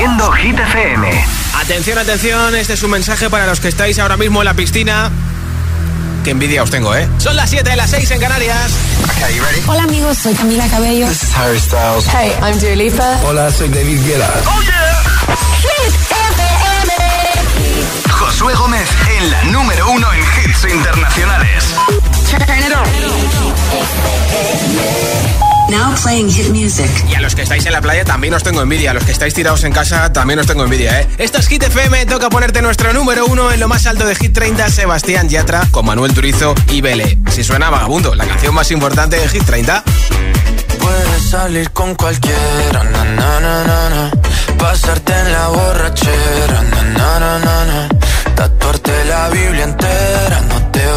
Haciendo Hit FM. Atención, atención, este es un mensaje para los que estáis ahora mismo en la piscina. Qué envidia os tengo, ¿eh? Son las 7 de las 6 en Canarias. Hola amigos, soy Camila Cabello. This is Harry Styles. Hey, I'm Dua Lipa. Hola, soy David Guetta. ¡Oh, yeah! Hit FM. Josué Gómez en la número uno en hits internacionales. Turn it on. Now playing hit music. Y a los que estáis en la playa también os tengo envidia. A los que estáis tirados en casa también os tengo envidia, ¿eh? Esto es Hit FM. Toca ponerte nuestro número uno en lo más alto de Hit 30. Sebastián Yatra con Manuel Turizo y Bele. Si suena Vagabundo, la canción más importante de Hit 30. Puedes salir con cualquiera, na, na, na, na, na. pasarte en la borrachera, na, na, na, na, na. tatuarte la Biblia entera no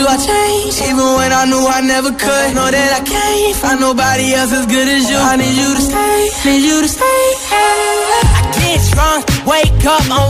You I changed, even when I knew I never could. Know that I can't find nobody else as good as you. I need you to stay, need you to stay. I get drunk, wake up, I'm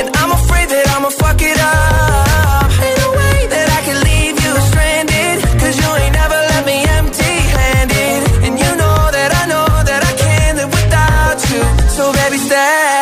And I'm afraid that I'ma fuck it up. Ain't no way that I can leave you stranded. Cause you ain't never left me empty handed. And you know that I know that I can't live without you. So baby, stay.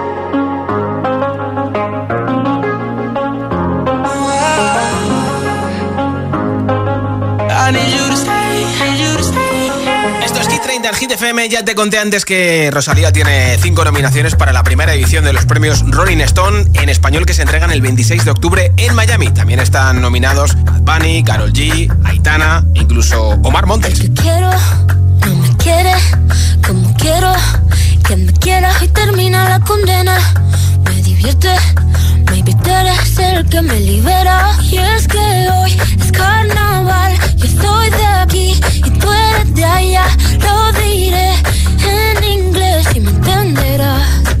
Esto es Hit 30 al Hit FM. Ya te conté antes que Rosalía tiene cinco nominaciones para la primera edición de los premios Rolling Stone en español que se entregan el 26 de octubre en Miami. También están nominados Bad Bunny, Carol G, Aitana, incluso Omar Montes. que quiero, no me quiere como quiero que me quieras y termina la condena. Me divierte, maybe tú eres el que me libera. Y es que hoy es carnaval, yo estoy de aquí y tú eres de allá. Lo diré en inglés y me entenderás.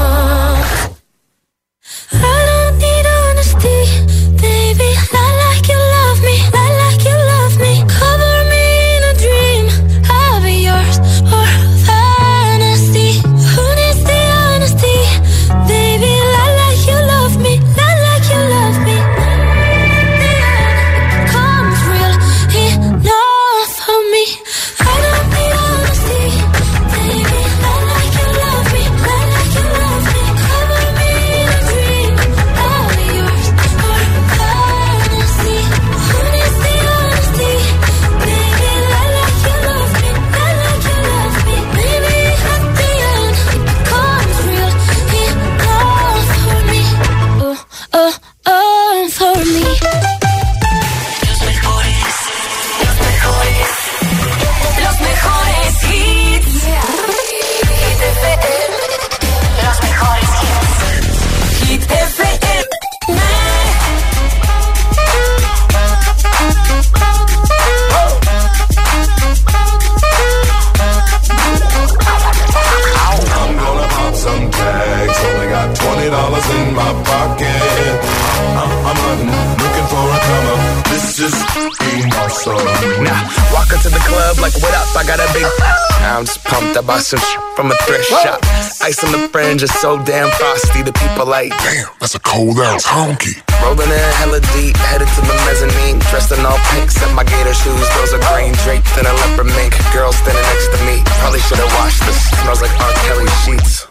From a thrift shop. Ice on the fringe is so damn frosty. The people like, damn, that's a cold ass honky. Rolling in hella deep, headed to the mezzanine. Dressed in all pink, set my gator shoes. Those are green draped in a leopard mink. Girl standing next to me. Probably should've washed this. Smells like R. Kelly sheets.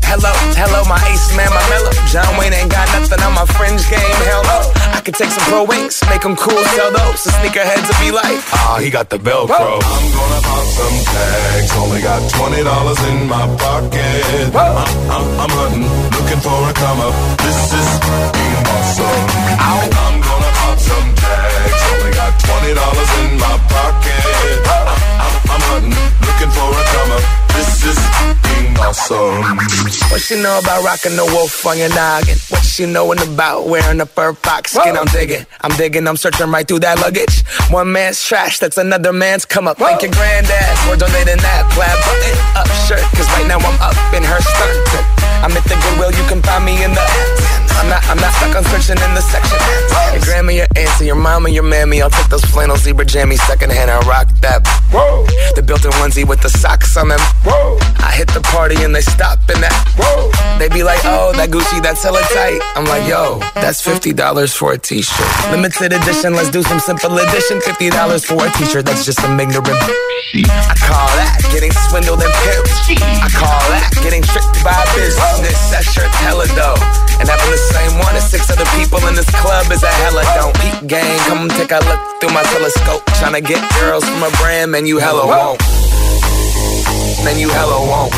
Hello, hello, my ace man, my mellow. John Wayne ain't got nothing on my fringe game. Hell no. I could take some pro wings, make them cool, sell those. The sneakerheads will be like, ah, he got the Velcro. I'm gonna pop some tags. Only got $20 in my pocket. I'm, I'm, I'm hunting, looking for a come up. This is being awesome. Ow. I'm gonna pop some tags. Only got $20 in my pocket. I'm, I'm, I'm hunting, looking for a come up. This is being awesome. What she know about rocking the wolf on your noggin? What she knowin' about wearing a fur fox skin? Whoa. I'm digging, I'm digging, I'm searching right through that luggage. One man's trash, that's another man's come up. Whoa. Thank your granddad for donating that plaid button up shirt. Cause right now I'm up in her skirt. I'm at the Goodwill, you can find me in the I'm not, I'm not stuck on searching in the section. Your grandma, your auntie, your mama, your mammy. I'll take those flannel zebra jammies secondhand and rock that. Whoa. The built-in onesie with the socks on them. Whoa. I hit the party and they stop and that. They be like, oh, that Gucci, that's hella tight. I'm like, yo, that's $50 for a t-shirt. Limited edition, let's do some simple edition. $50 for a t-shirt, that's just some ignorant. I call that getting swindled and pimped. I call that getting tricked by business. That shirt's hella dope. And having the same one as six other people in this club is a hella don't. Peep gang, come take a look through my telescope. Tryna get girls from a brand, man, you hella won't. Man, you hella won't.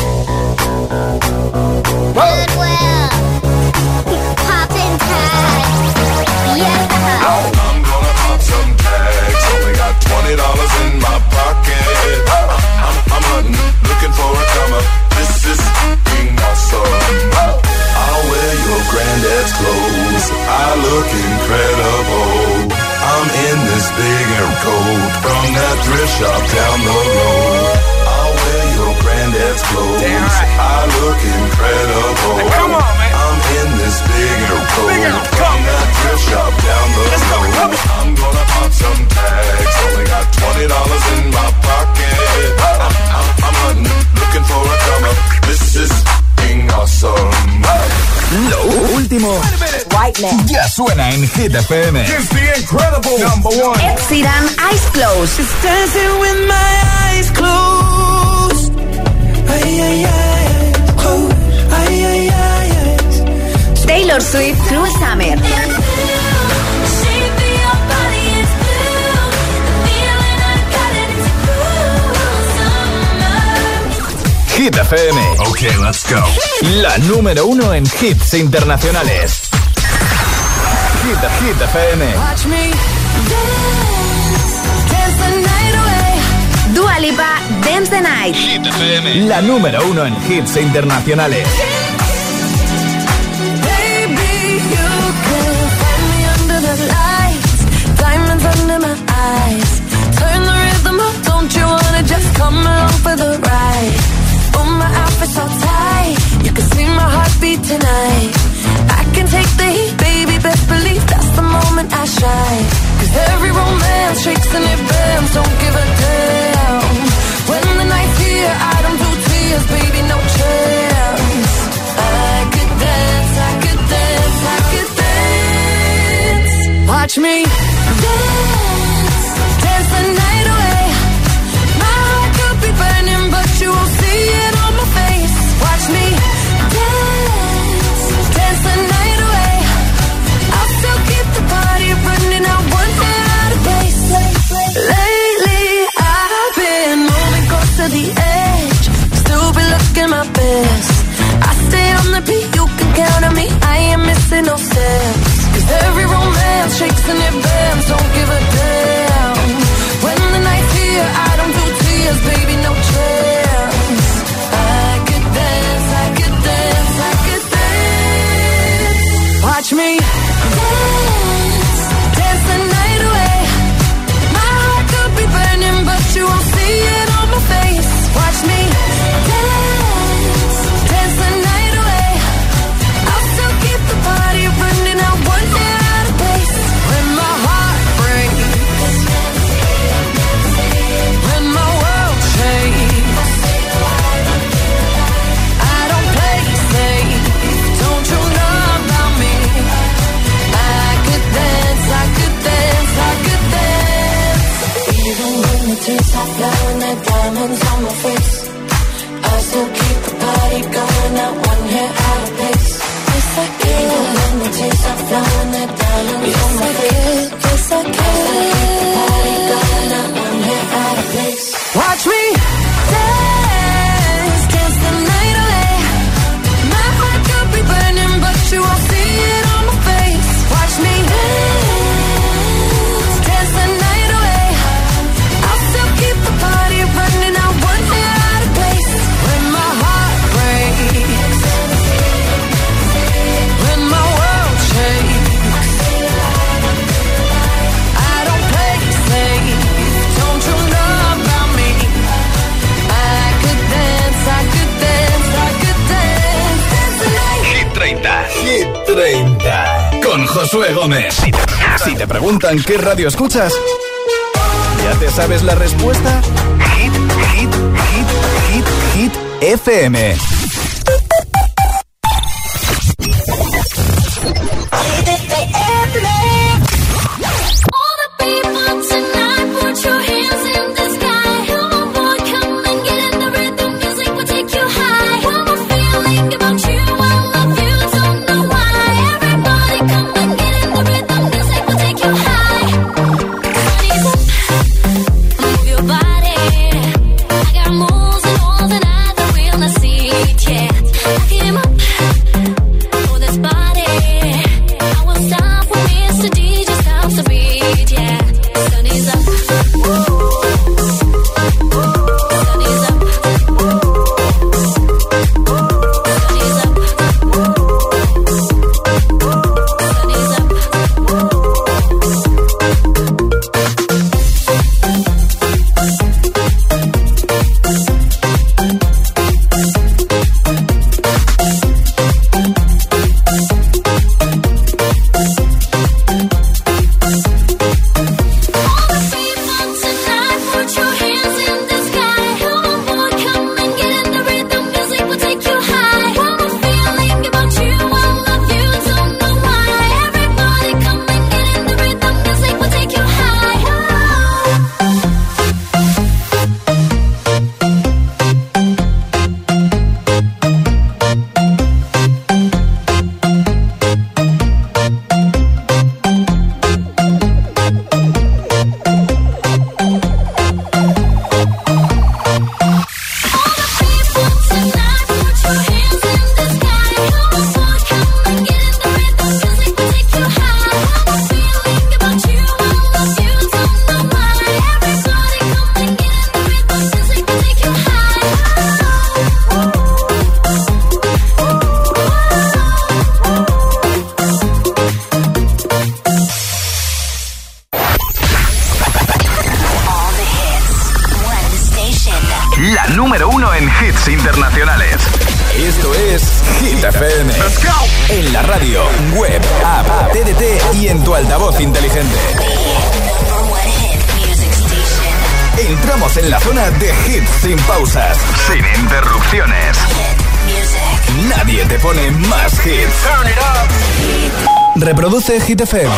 Goodwill. Poppin' tags. Yeah. I'm gonna pop some tags. Only got twenty dollars in my pocket. I'm, hunting, looking for a come. This is being awesome. I'll wear your granddad's clothes. I look incredible. I'm in this big air coat from that thrift shop down the road. Your granddad's clothes. Right. I look incredible. Now come on, man. I'm in this big air coat from that thrift shop down the Let's road. Go, I'm gonna pop some tags. Only got twenty dollars in my pocket. I'm, I'm, I'm hunting, looking for a come up. This is being awesome. Lo último Right now. ya suena en Hit FM. It's the incredible number one. Ed Sheeran, Eyes Closed. Just dancing with my eyes closed. Taylor Swift, Cruel Summer. Hit FM. Ok, let's go. La número uno en hits internacionales. Hit, Hit FM. Watch me Dance the Night. Hit FM. La número uno en hits internacionales. Baby, you can find me under the lights, diamonds under my eyes. Turn the rhythm up, don't you wanna just come along for the ride? Oh, my outfit's so tight, you can see my heartbeat tonight. I can take the heat, baby, best believe that's the moment I shine. Cause every romance shakes and it bends, don't give a damn. When the night's here, I don't do tears, baby, no chance. I could dance, I could dance, I could dance. Watch me dance, dance the night best. I stay on the beat, you can count on me. I ain't missing no steps. Cause every romance shakes and it bends. Don't give a damn. When the night's here, I don't do tears, baby, no chance. I could dance, I could dance, I could dance. Watch me dance, dance the night away. My heart could be burning, but you won't see it on my face. Watch me preguntan qué radio escuchas, ¿ya te sabes la respuesta? Hit, hit, hit, hit, hit, FM. Reproduce Hit FM.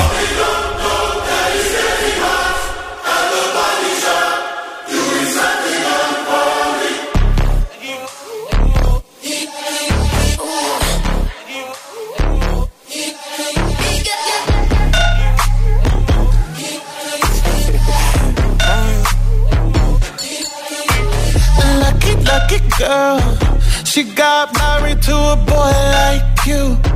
girl. She got married to a boy like you.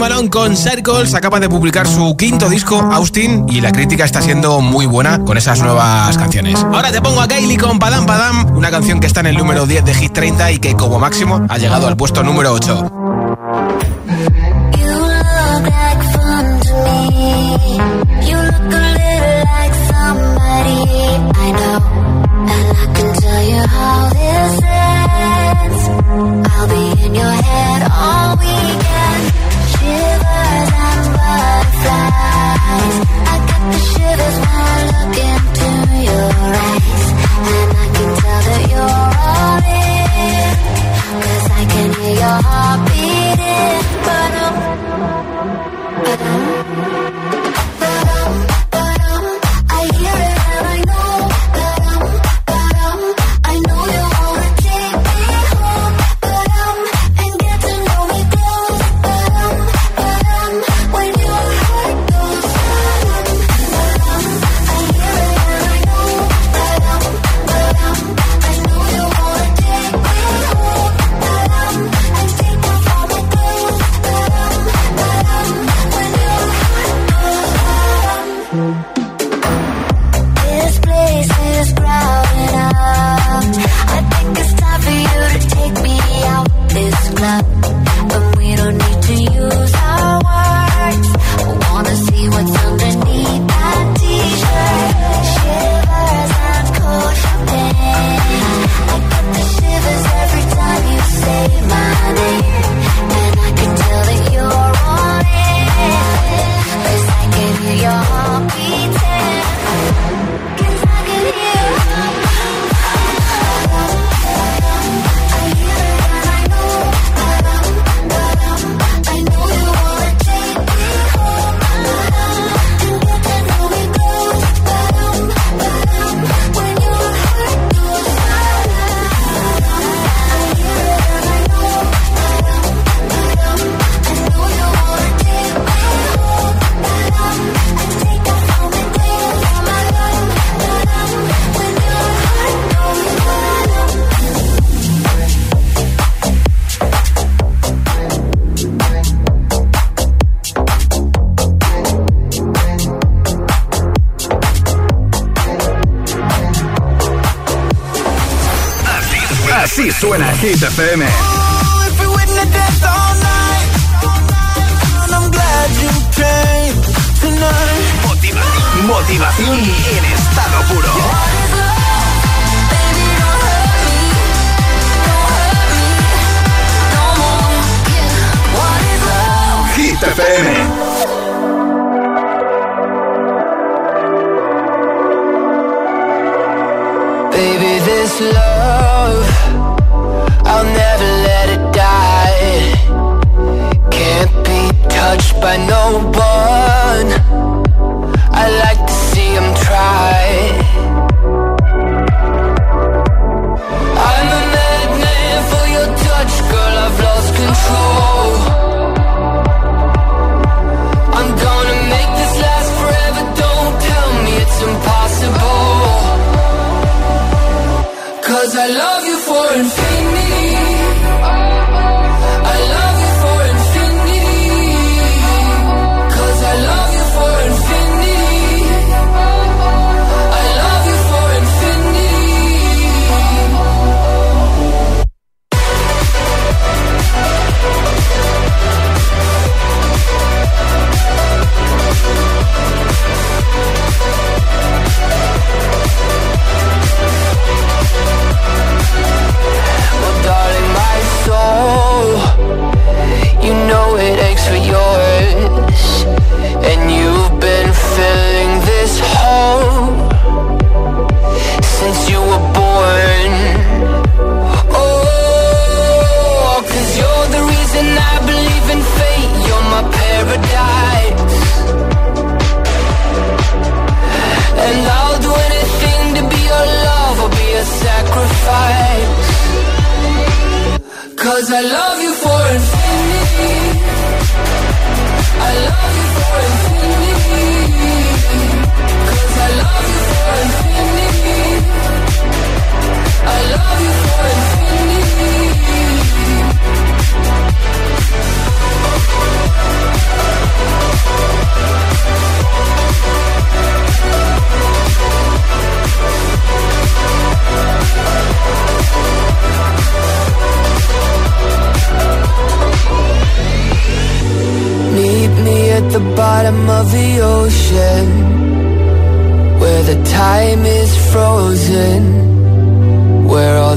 Malone con Circles acaba de publicar su quinto disco, Austin, y la crítica está siendo muy buena con esas nuevas canciones. Ahora te pongo a Kylie con Padam Padam, una canción que está en el número 10 de Hit 30 y que como máximo ha llegado al puesto número 8. Your heart Hit FM. and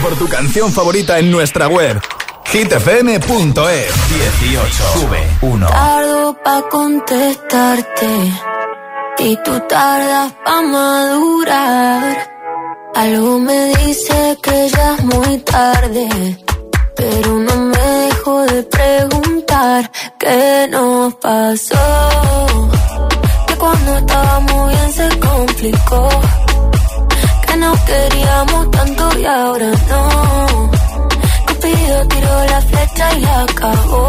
por tu canción favorita en nuestra web hitfm.es 18 sube 1 Tardo pa contestarte y tú tardas pa madurar. Algo me dice que ya es muy tarde, pero no me dejo de preguntar qué nos pasó. Que cuando estábamos bien se complicó nos queríamos tanto y ahora no. Cupido tiró la flecha y la acabó.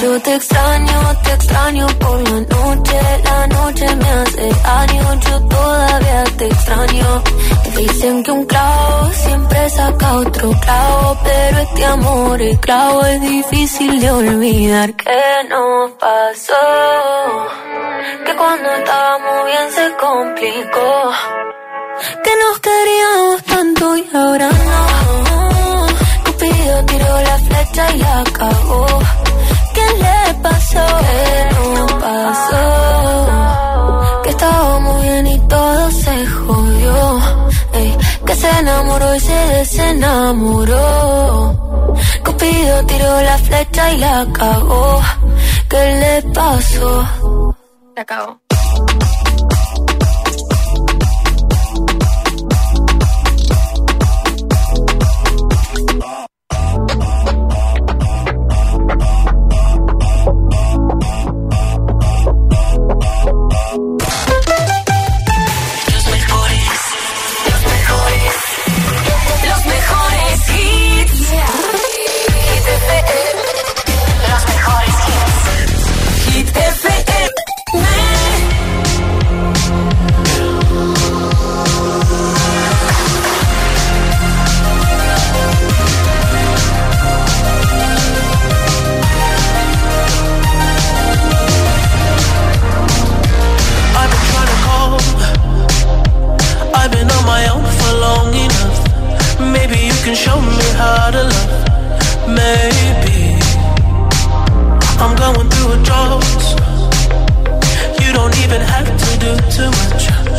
Yo te extraño, te extraño por la noche. La noche me hace daño, yo todavía te extraño. Dicen que un clavo siempre saca otro clavo, pero este amor es clavo es difícil de olvidar. ¿Qué nos pasó? Que cuando estábamos bien se complicó. Que nos queríamos tanto y ahora no. Cupido tiró la flecha y la acabó. ¿Qué le pasó? ¿Qué nos pasó? Que estábamos bien y todo se jodió. Que se enamoró y se desenamoró. Cupido tiró la flecha y la cagó. ¿Qué le pasó? Acabó. Can show me how to love. Maybe I'm going through a drought. You don't even have to do too much.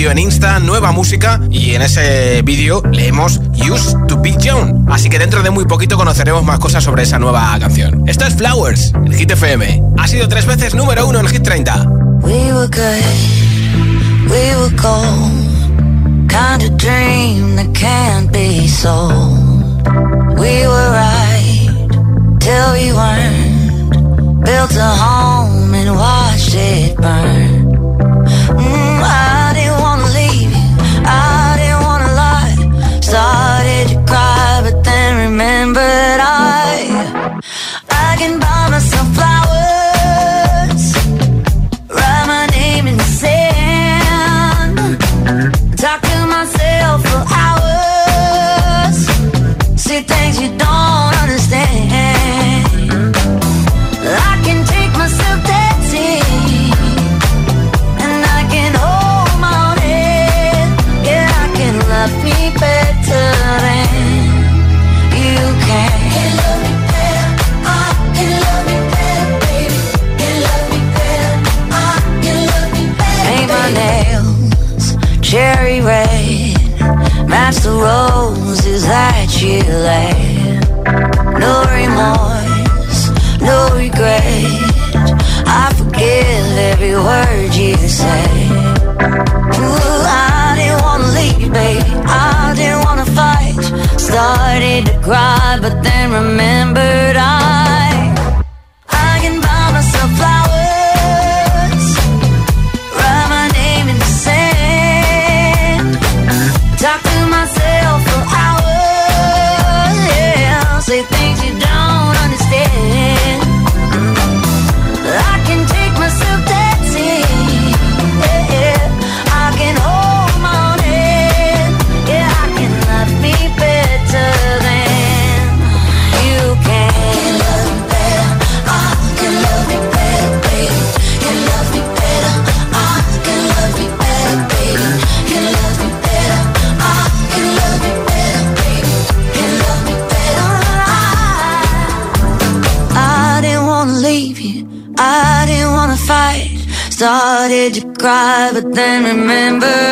Vídeo en Insta nueva música y en ese vídeo leemos Used to be Young. Así que dentro de muy poquito conoceremos más cosas sobre esa nueva canción. Esto es Flowers, el Hit FM. Ha sido tres veces número uno en Hit 30. We were good, we were gold. Kind of dream that can't be sold. We were right till we weren't. Built a home and watched it burn. But then remembered I And remember.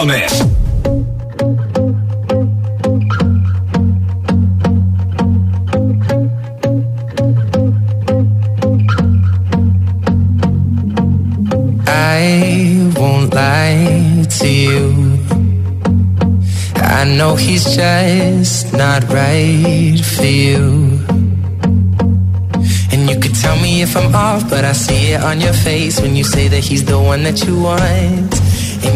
Gómez. I won't lie to you. I know he's just not right for you. And you could tell me if I'm off, but I see it on your face when you say that he's the one that you want.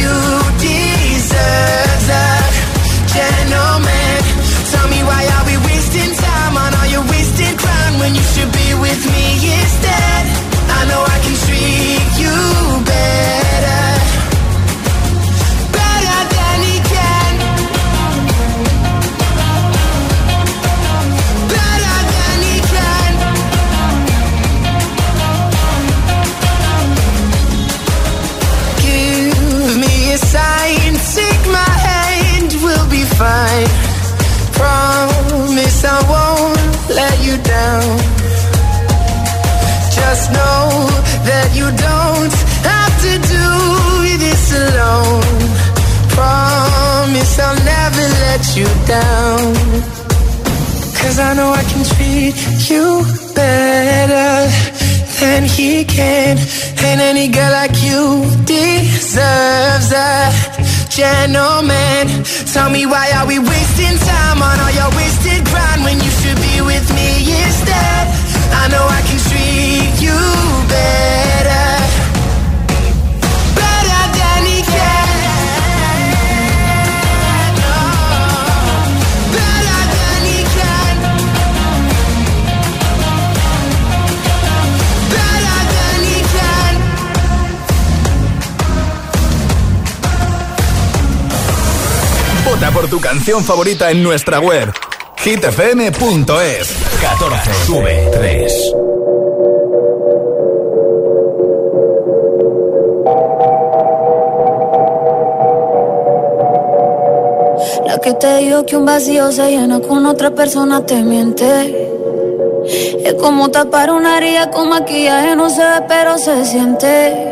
you gentleman. Canción favorita en nuestra web hitfm.es 14 sube 3 La que te dijo que un vacío se llena con otra persona te miente. Es como tapar una herida con maquillaje, no se ve, pero se siente.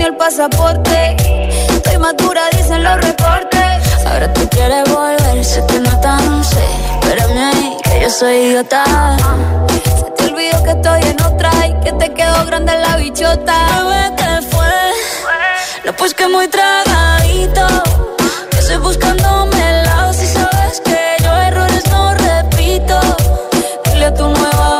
Ni el pasaporte. Estoy madura, dicen los reportes. Ahora tú quieres volver, se te nota, no sé. Espérame ahí, que yo soy idiota. Se te olvidó que estoy en otra y que te quedó grande la bichota. Bebé, ¿qué fue? No, pues que muy tragadito. Que estoy buscándome el lado si sabes que yo errores no repito. Dile a tu nueva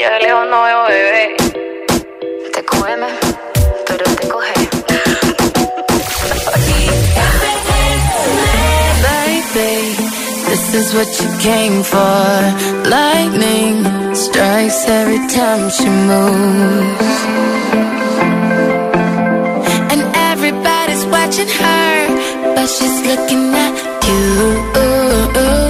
Y yo de lejos no veo bebé. Te come, pero te coge. Baby, this is what you came for. Lightning strikes every time she moves. And everybody's watching her, but she's looking at you. You.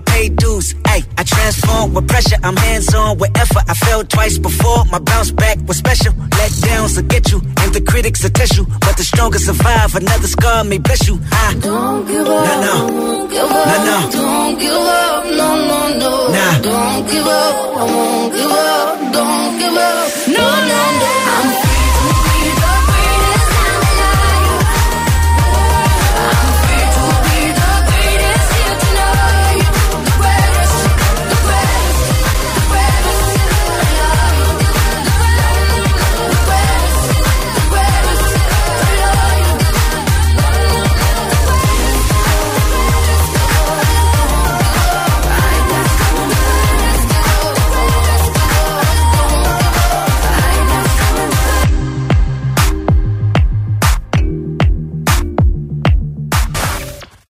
I pay dues. Ay, I transform with pressure. I'm hands on with effort. I fell twice before. My bounce back was special. Let downs will get you, and the critics will test you. But the strongest survive. Another scar may bless you. I don't give up. Nah, no. Don't give up. Nah, no. Don't give up. No, no, no. Nah. Don't give up. I won't give up. Don't give up. No, no, no. no.